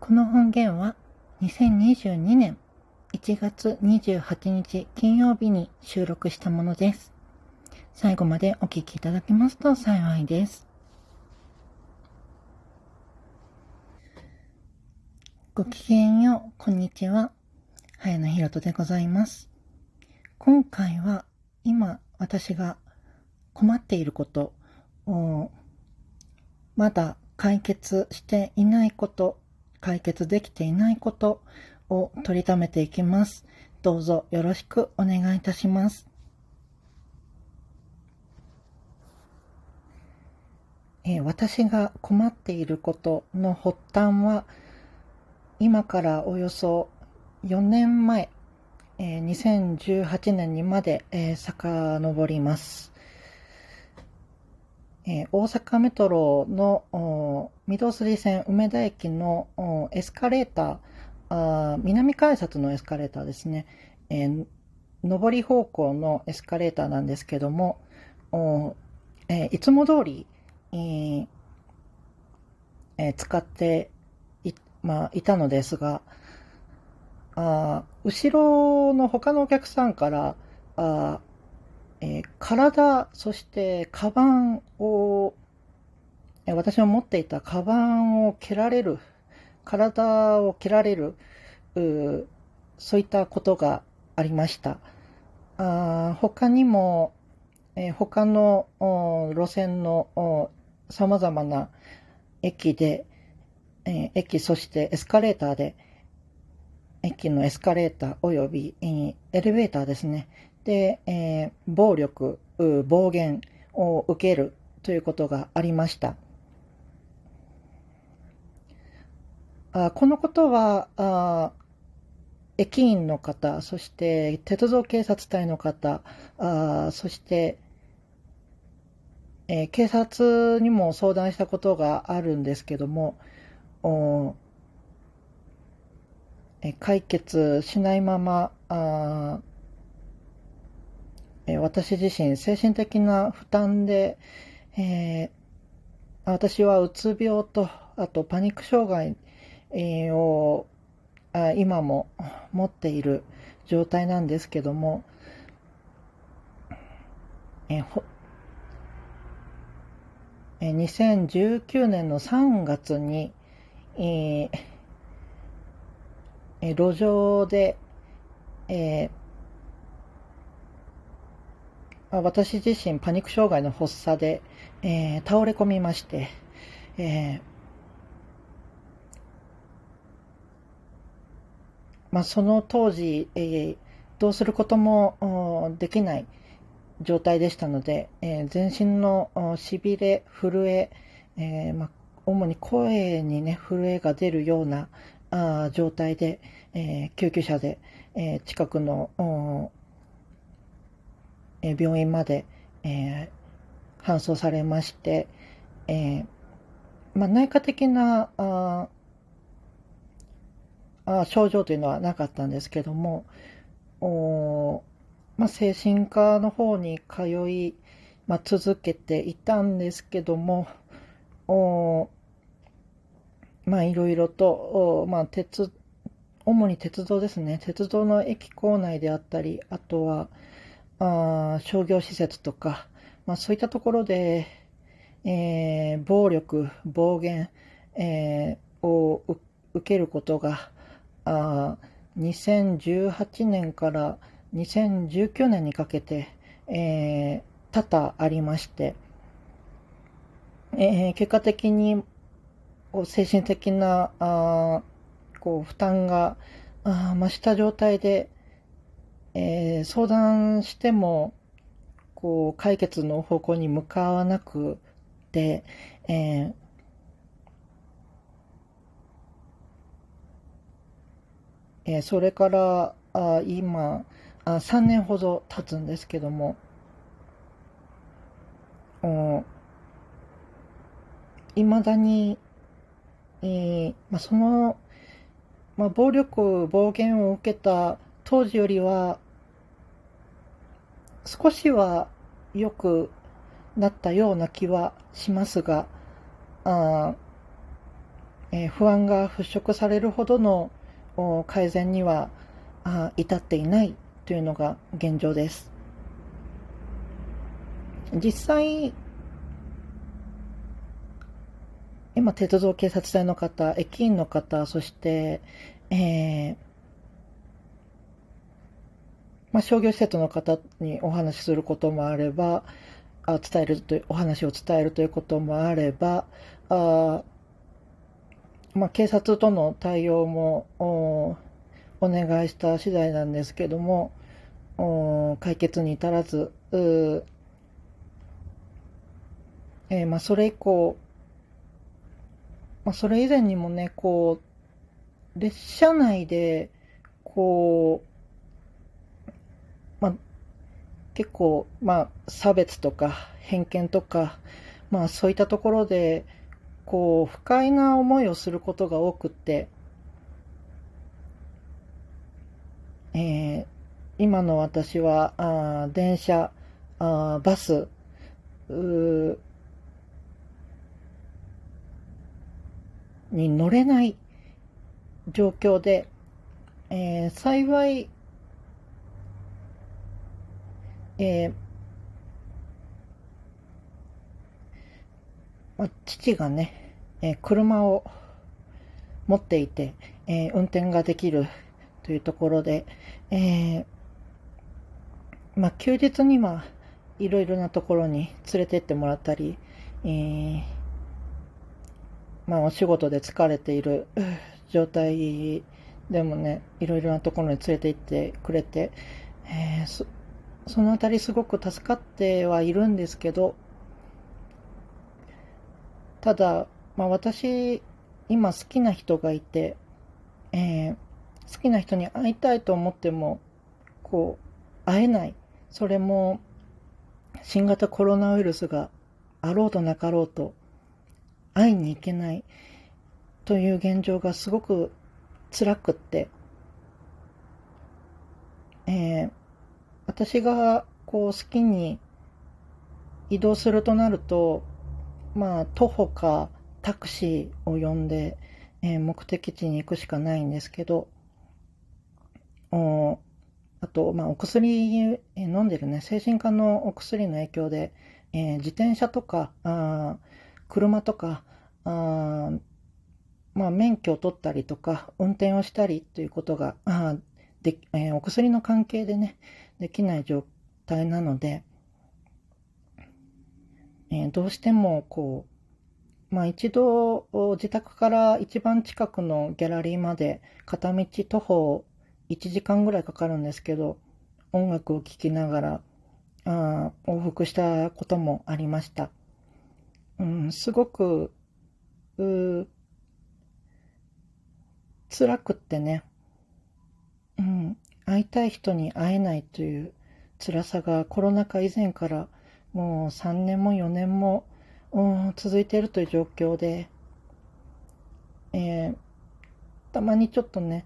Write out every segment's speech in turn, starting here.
この音源は2022年1月28日金曜日に収録したものです。最後までお聴きいただけますと幸いです。ごきげんよう、こんにちは。早野ひろとでございます。今回は今私が困っていることをまだ解決していないこと解決できていないことを取りためていきます。どうぞよろしくお願いいたします。えー、私が困っていることの発端は、今からおよそ4年前、えー、2018年にまで、えー、遡ります。えー、大阪メトロの御堂筋線梅田駅のエスカレーター、あ南改札のエスカレーターですね、えー、上り方向のエスカレーターなんですけども、えー、いつも通り、えーえー、使ってい,、まあ、いたのですが、あ後ろの他のお客さんからあえー、体、そしてカバンを、私の持っていたカバンを蹴られる、体を蹴られる、そういったことがありました。あ他にも、えー、他の路線の様々な駅で、えー、駅、そしてエスカレーターで、駅のエスカレーターおよび、えー、エレベーターですね。で、えー、暴力、暴言を受けるということがありました。あこのことはあ、駅員の方、そして鉄道警察隊の方、あそして、えー、警察にも相談したことがあるんですけども、おえ解決しないままあえ私自身精神的な負担で、え、私はうつ病とあとパニック障害、を今も持っている状態なんですけども、えーえ2019年の3月に、えー、路上で、えー私自身パニック障害の発作で、えー、倒れ込みまして、えー、まあ、その当時、えー、どうすることもできない状態でしたので、えー、全身のしびれ、震ええー、まあ、主に声にね、震えが出るようなあ状態で、え救急車で、え近くのえ病院まで、えー、搬送されまして、えー、まあ、内科的なああ症状というのはなかったんですけども、おまあ、精神科の方に通い、まあ、続けていたんですけども、おまあ、いろいろと、おまあ、鉄、主に鉄道ですね。鉄道の駅構内であったり、あとは、あ商業施設とか、まあ、そういったところで、えー、暴力、暴言、えー、を受けることがあ2018年から2019年にかけて、えー、多々ありまして、えー、結果的に精神的なあこう負担があ増した状態で、えー、相談しても、こう、解決の方向に向かわなくて、えー、えー、それからあ今あ3年ほど経つんですけどもいまだに、えーまあ、その、まあ、暴力暴言を受けた当時よりは少しは良くなったような気はしますが、あえー、不安が払拭されるほどの改善には至っていないというのが現状です。実際、今、鉄道警察隊の方、駅員の方、そして、えー、まあ、商業施設の方にお話しすることもあれば、あ伝えるという、お話を伝えるということもあれば、あまあ、警察との対応もお願いした次第なんですけども、お解決に至らず、えー、まあ、それ以降、まあ、それ以前にもね、こう、列車内で、こう、まあ、結構、まあ、差別とか偏見とか、まあ、そういったところで、こう、不快な思いをすることが多くって、えー、今の私は、あ電車、あバス、に乗れない状況で、えー、幸い、えーまあ、父がね、えー、車を持っていて、えー、運転ができるというところで、えー、まあ、休日にはいろいろなところに連れてってもらったり、えまあ、お仕事で疲れている 状態でもね、いろいろなところに連れて行ってくれて、え、そそのあたりすごく助かってはいるんですけど、ただ、まあ、私、今好きな人がいて、えー、好きな人に会いたいと思っても、こう、会えない。それも、新型コロナウイルスがあろうとなかろうと、会いに行けないという現状がすごく辛くって、えー、私がこう好きに移動するとなると、まあ、徒歩かタクシーを呼んで、えー、目的地に行くしかないんですけど、おあと、まあ、お薬、えー、飲んでるね、精神科のお薬の影響で、えー、自転車とか、あ車とか、あまあ、免許を取ったりとか、運転をしたりということが、あでえー、お薬の関係でね、できない状態なので、えー、どうしても、こう、まあ一度自宅から一番近くのギャラリーまで片道徒歩1時間ぐらいかかるんですけど、音楽を聴きながらあ往復したこともありました。うん、すごくう辛くってね、うん、会いたい人に会えないという辛さがコロナ禍以前からもう3年も4年も、うん、続いているという状況で、えー、たまにちょっとね、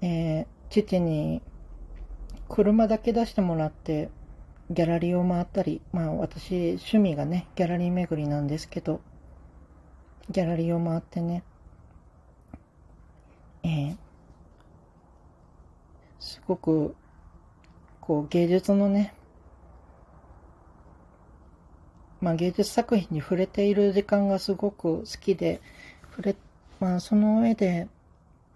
えー、父に車だけ出してもらってギャラリーを回ったり、まあ私趣味がね、ギャラリー巡りなんですけど、ギャラリーを回ってね、えー、すごく、こう、芸術のね、まあ、芸術作品に触れている時間がすごく好きで、触れ、まあ、その上で、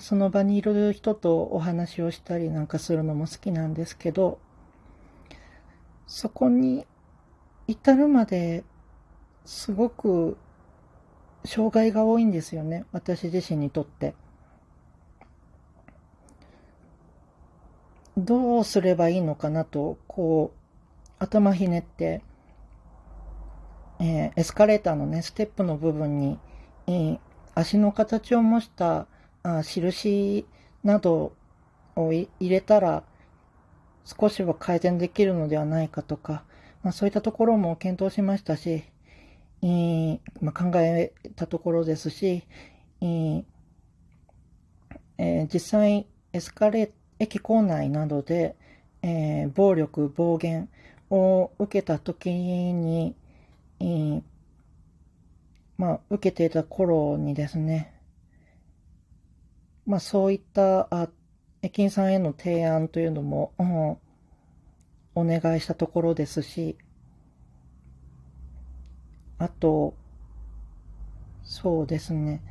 その場にいる人とお話をしたりなんかするのも好きなんですけど、そこに至るまですごく障害が多いんですよね。私自身にとって。どうすればいいのかなと、こう、頭ひねって、えー、エスカレーターのね、ステップの部分に、えー、足の形を模したあ印などを入れたら、少しは改善できるのではないかとか、まあ、そういったところも検討しましたし、えー、まあ、考えたところですし、えーえー、実際エスカレー駅構内などで、えー、暴力、暴言を受けた時に、えー、まあ、受けていた頃にですね、まあ、そういったあ駅員さんへの提案というのも、うん、お願いしたところですし、あと、そうですね。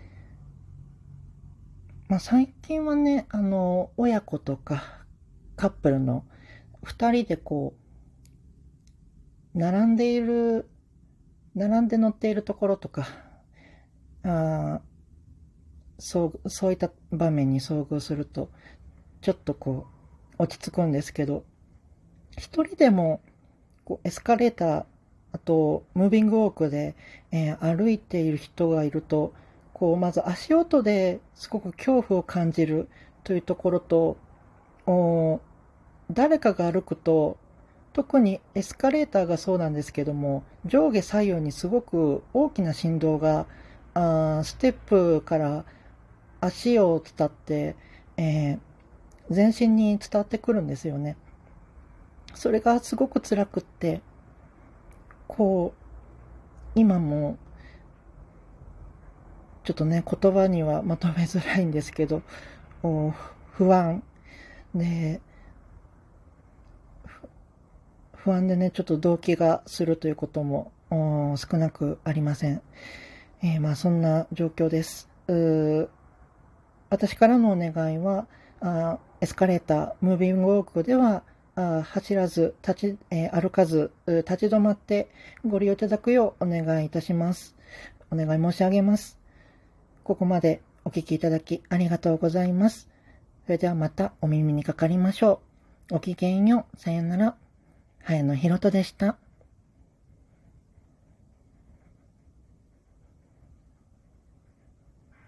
まあ、最近はね、あの、親子とかカップルの二人でこう、並んでいる、並んで乗っているところとか、あそうそういった場面に遭遇すると、ちょっとこう、落ち着くんですけど、一人でもこうエスカレーター、あと、ムービングウォークで、えー、歩いている人がいると、こう、まず足音ですごく恐怖を感じるというところと、お誰かが歩くと、特にエスカレーターがそうなんですけども、上下左右にすごく大きな振動が、あステップから足を伝って、えー、全身に伝わってくるんですよね。それがすごく辛くって、こう、今も、ちょっとね、言葉にはまとめづらいんですけど、不安で、不安でね、ちょっと動機がするということも少なくありません。えー、まあそんな状況です。私からのお願いは、あエスカレーター、ムービングウォークでは、あ走らず、立ち、えー、歩かず、立ち止まってご利用いただくようお願いいたします。お願い申し上げます。ここまでお聞きいただきありがとうございます。それではまたお耳にかかりましょう。ごきげんよう。さよなら。早野ひろとでした。